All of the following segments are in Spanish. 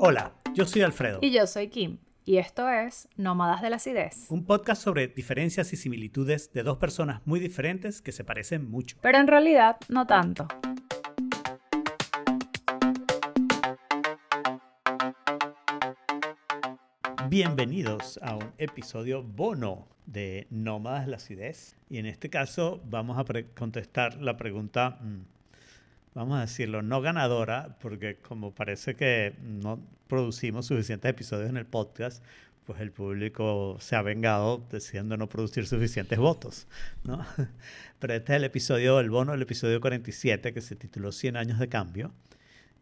Hola, yo soy Alfredo. Y yo soy Kim. Y esto es Nómadas de la Acidez. Un podcast sobre diferencias y similitudes de dos personas muy diferentes que se parecen mucho. Pero en realidad no tanto. Bienvenidos a un episodio bono de Nómadas de la Acidez. Y en este caso vamos a contestar la pregunta, mm, vamos a decirlo, no ganadora, porque como parece que no producimos suficientes episodios en el podcast, pues el público se ha vengado decidiendo no producir suficientes votos, ¿no? Pero este es el episodio, el bono del episodio 47, que se tituló 100 años de cambio,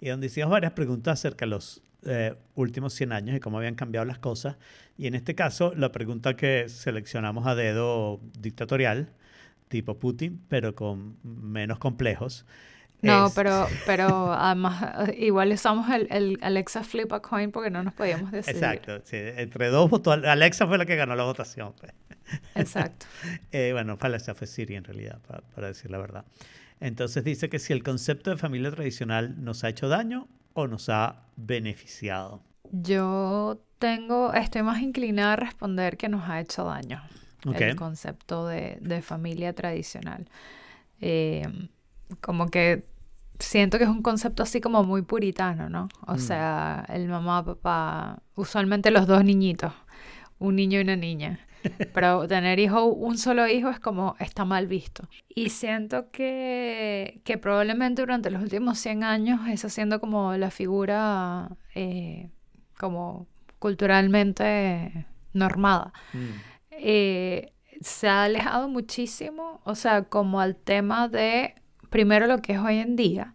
y donde hicimos varias preguntas acerca de los eh, últimos 100 años y cómo habían cambiado las cosas. Y en este caso, la pregunta que seleccionamos a dedo dictatorial, tipo Putin, pero con menos complejos. No, pero, pero además, igual usamos el, el, Alexa Flip a Coin porque no nos podíamos decidir. Exacto, sí, entre dos votos, Alexa fue la que ganó la votación. Pues. Exacto. eh, bueno, Alexa fue Siri en realidad, para, para decir la verdad. Entonces dice que si el concepto de familia tradicional nos ha hecho daño o nos ha beneficiado. Yo tengo, estoy más inclinada a responder que nos ha hecho daño el concepto de, de familia tradicional. Eh, como que siento que es un concepto así como muy puritano, ¿no? O mm. sea, el mamá, papá, usualmente los dos niñitos, un niño y una niña. Pero tener hijo, un solo hijo es como está mal visto. Y siento que, que probablemente durante los últimos 100 años está siendo como la figura eh, como culturalmente normada. Mm. Eh, se ha alejado muchísimo, o sea, como al tema de primero lo que es hoy en día,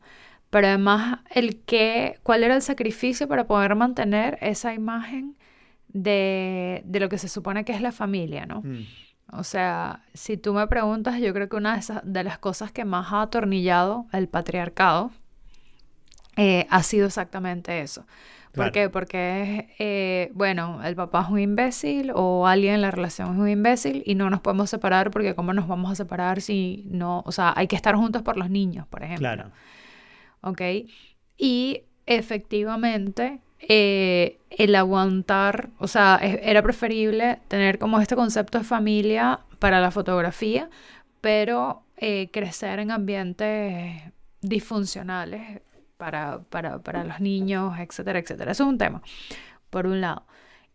pero además el que, cuál era el sacrificio para poder mantener esa imagen de, de lo que se supone que es la familia, ¿no? Mm. O sea, si tú me preguntas, yo creo que una de, esas, de las cosas que más ha atornillado el patriarcado eh, ha sido exactamente eso. ¿Por qué? Porque, eh, bueno, el papá es un imbécil o alguien en la relación es un imbécil y no nos podemos separar porque ¿cómo nos vamos a separar si no, o sea, hay que estar juntos por los niños, por ejemplo. Claro. ¿Ok? Y efectivamente, eh, el aguantar, o sea, era preferible tener como este concepto de familia para la fotografía, pero eh, crecer en ambientes disfuncionales para, para, para los niños, etcétera, etcétera. Eso es un tema, por un lado.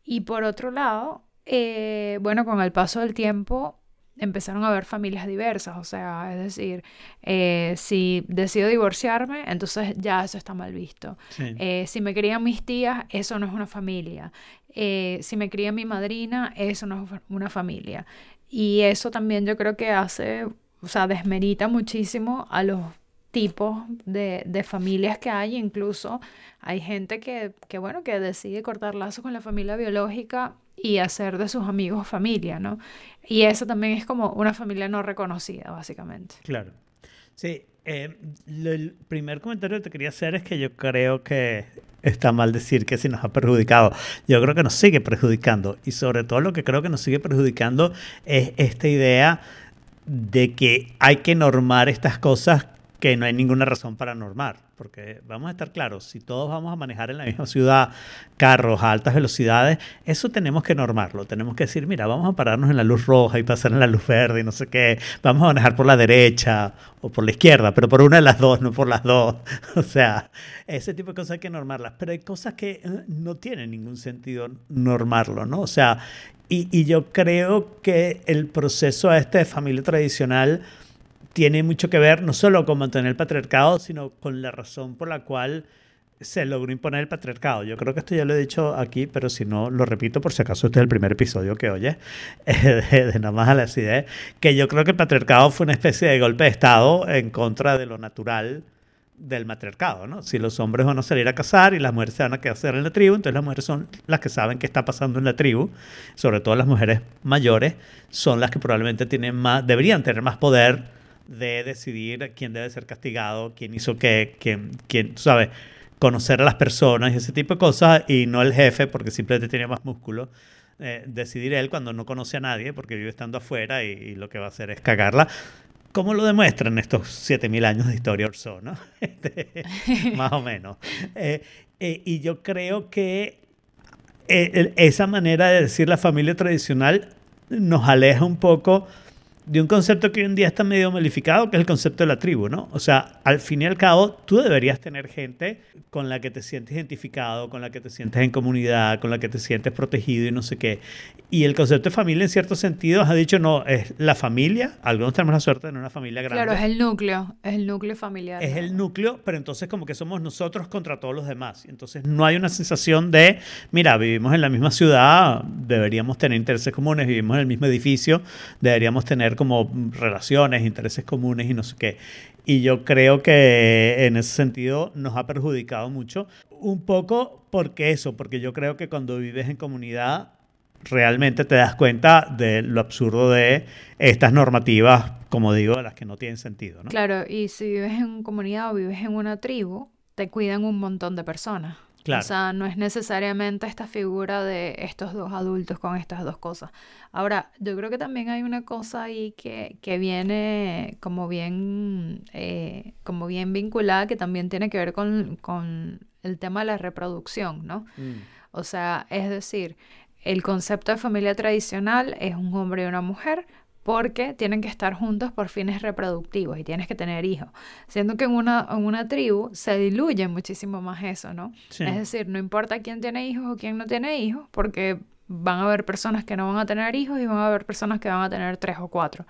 Y por otro lado, eh, bueno, con el paso del tiempo empezaron a haber familias diversas, o sea, es decir, eh, si decido divorciarme, entonces ya eso está mal visto. Eh, si me crían mis tías, eso no es una familia. si me cría mi madrina, eso no es una familia. Y eso también yo creo que hace, o sea, desmerita muchísimo a los tipos de, de, familias que hay, incluso hay gente que, que, bueno, que decide cortar lazos con la familia biológica y hacer de sus amigos familia, ¿no? Y eso también es como una familia no reconocida, básicamente. Claro. Sí, eh, el primer comentario que te quería hacer es que yo creo que está mal decir que si nos ha perjudicado. Yo creo que nos sigue perjudicando. Y sobre todo lo que creo que nos sigue perjudicando es esta idea de que hay que normar estas cosas que no hay ninguna razón para normar, porque vamos a estar claros, si todos vamos a manejar en la misma ciudad carros a altas velocidades, eso tenemos que normarlo, tenemos que decir, mira, vamos a pararnos en la luz roja y pasar en la luz verde y no sé qué, vamos a manejar por la derecha o por la izquierda, pero por una de las dos, no por las dos, o sea, ese tipo de cosas hay que normarlas, pero hay cosas que eh, no tienen ningún sentido normarlo, ¿no? O sea, y, yo creo que el proceso este de familia tradicional, tiene mucho que ver no solo con mantener el patriarcado, sino con la razón por la cual se logró imponer el patriarcado. Yo creo que esto ya lo he dicho aquí, pero si no, lo repito por si acaso este es el primer episodio que oye, de, nada más a las ideas, que yo creo que el patriarcado fue una especie de golpe de Estado en contra de lo natural del matriarcado, ¿no? Si los hombres van a salir a cazar y las mujeres se van a quedar en la tribu, entonces las mujeres son las que saben qué está pasando en la tribu, sobre todo las mujeres mayores, son las que probablemente tienen más, deberían tener más poder de decidir quién debe ser castigado, quién hizo qué, quién, quién, sabes, conocer a las personas y ese tipo de cosas, y no el jefe, porque simplemente tiene más músculo. Eh, decidir él cuando no conoce a nadie, porque vive estando afuera y, lo que va a hacer es cagarla. ¿Cómo lo demuestran estos 7000 años de historia Orso, ¿no? Este, más o menos. Eh, Eh, y yo creo que eh, esa manera de decir la familia tradicional nos aleja un poco de un concepto que hoy en día está medio malificado, que es el concepto de la tribu, ¿no? O sea, al fin y al cabo, tú deberías tener gente con la que te sientes identificado, con la que te sientes en comunidad, con la que te sientes protegido y no sé qué. Y el concepto de familia, en ciertos sentidos, ha dicho, no, es la familia. Algunos tenemos la suerte de tener una familia grande. Claro, es el núcleo, es el núcleo familiar. Es el núcleo, pero entonces como que somos nosotros contra todos los demás. Entonces no hay una sensación de, mira, vivimos en la misma ciudad, deberíamos tener intereses comunes, vivimos en el mismo edificio, deberíamos tener como relaciones, intereses comunes y no sé qué. Y yo creo que en ese sentido nos ha perjudicado mucho. Un poco porque eso, porque yo creo que cuando vives en comunidad realmente te das cuenta de lo absurdo de estas normativas, como digo, las que no tienen sentido. Claro, y si vives en comunidad o vives en una tribu, te cuidan un montón de personas. O sea, no es necesariamente esta figura de estos dos adultos con estas dos cosas. Ahora, yo creo que también hay una cosa ahí que, que viene como bien, eh, como bien vinculada, que también tiene que ver con, con el tema de la reproducción, ¿no? Mm. O sea, es decir, el concepto de familia tradicional es un hombre y una mujer porque tienen que estar juntos por fines reproductivos y tienes que tener hijos. Siendo que en una, en una tribu se diluye muchísimo más eso, ¿no? Es decir, no importa quién tiene hijos o quién no tiene hijos, porque van a haber personas que no van a tener hijos y van a haber personas que van a tener tres o cuatro.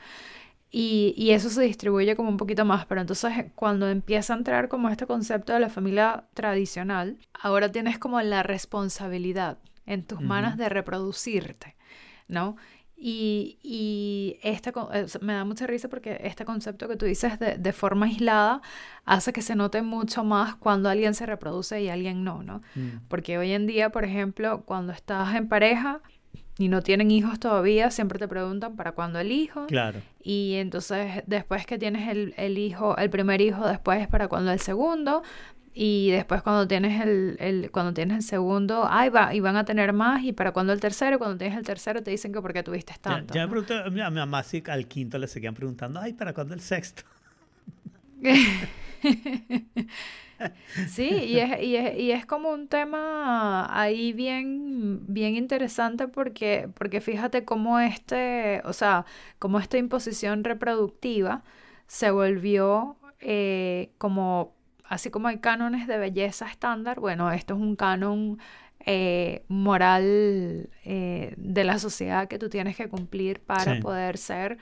Y, y, eso se distribuye como un poquito más, pero entonces cuando empieza a entrar como este concepto de la familia tradicional, ahora tienes como la responsabilidad en tus manos de reproducirte, ¿no? Y, y este, me da mucha risa porque este concepto que tú dices de, de, forma aislada hace que se note mucho más cuando alguien se reproduce y alguien no, ¿no? Mm. Porque hoy en día, por ejemplo, cuando estás en pareja y no tienen hijos todavía, siempre te preguntan para cuándo el hijo. Claro. Y entonces después que tienes el, el hijo, el primer hijo, después para cuándo el segundo, y después cuando tienes el, el, cuando tienes el segundo, ay, va, y van a tener más, y para cuando el tercero, cuando tienes el tercero te dicen que porque tuviste tanto. Ya, me pregunté, a mi mamá sí al quinto le seguían preguntando, ay, ¿para cuándo el sexto? sí, y es, y, es, y es como un tema ahí bien, bien interesante porque, porque fíjate cómo este, o sea, cómo esta imposición reproductiva se volvió eh, como así como hay cánones de belleza estándar, bueno, esto es un canon eh, moral eh, de la sociedad que tú tienes que cumplir para poder ser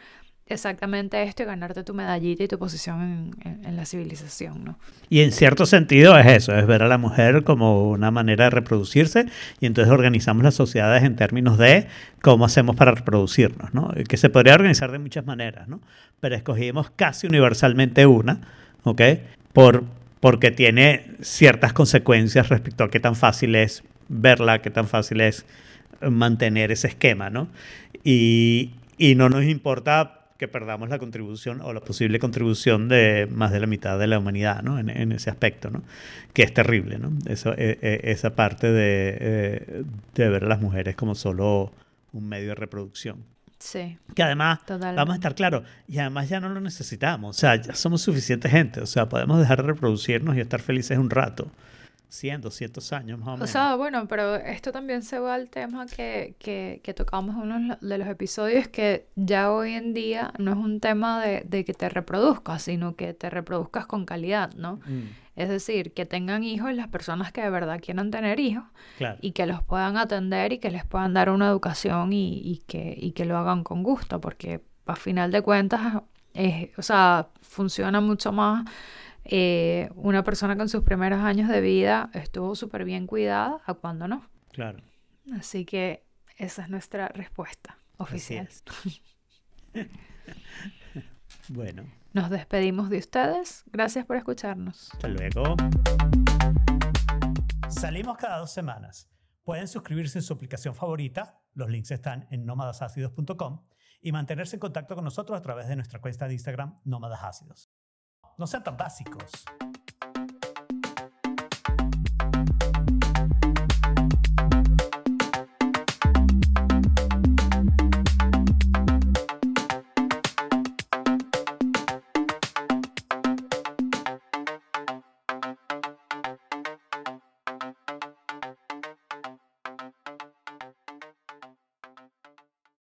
exactamente esto y ganarte tu medallita y tu posición en, la civilización, ¿no? Y en cierto sentido es eso, es ver a la mujer como una manera de reproducirse y entonces organizamos las sociedades en términos de cómo hacemos para reproducirnos, ¿no? Que se podría organizar de muchas maneras, ¿no? Pero escogimos casi universalmente una, ¿ok? Por porque tiene ciertas consecuencias respecto a qué tan fácil es verla, qué tan fácil es mantener ese esquema, ¿no? Y, y no nos importa que perdamos la contribución o la posible contribución de más de la mitad de la humanidad, ¿no? En, en ese aspecto, ¿no? Que es terrible, ¿no? Eso, e, e, esa parte de, eh, de ver a las mujeres como solo un medio de reproducción. Sí. Que además, vamos a estar claros, y además ya no lo necesitamos, o sea, ya somos suficiente gente, o sea, podemos dejar de reproducirnos y estar felices un rato. 100, 200 años más o menos. O sea, bueno, pero esto también se va al tema que, que, que tocamos en uno de los episodios, que ya hoy en día no es un tema de, de que te reproduzcas, sino que te reproduzcas con calidad, ¿no? Mm. Es decir, que tengan hijos las personas que de verdad quieran tener hijos y que los puedan atender y que les puedan dar una educación y, y que, y que lo hagan con gusto, porque a final de cuentas, o sea, funciona mucho más eh, una persona con sus primeros años de vida estuvo súper bien cuidada a cuando no. Claro. Así que esa es nuestra respuesta oficial. bueno. Nos despedimos de ustedes. Gracias por escucharnos. Hasta luego. Salimos cada dos semanas. Pueden suscribirse en su aplicación favorita. Los links están en nómadasácidos.com y mantenerse en contacto con nosotros a través de nuestra cuenta de Instagram Nómadas Ácidos. No sean tan básicos.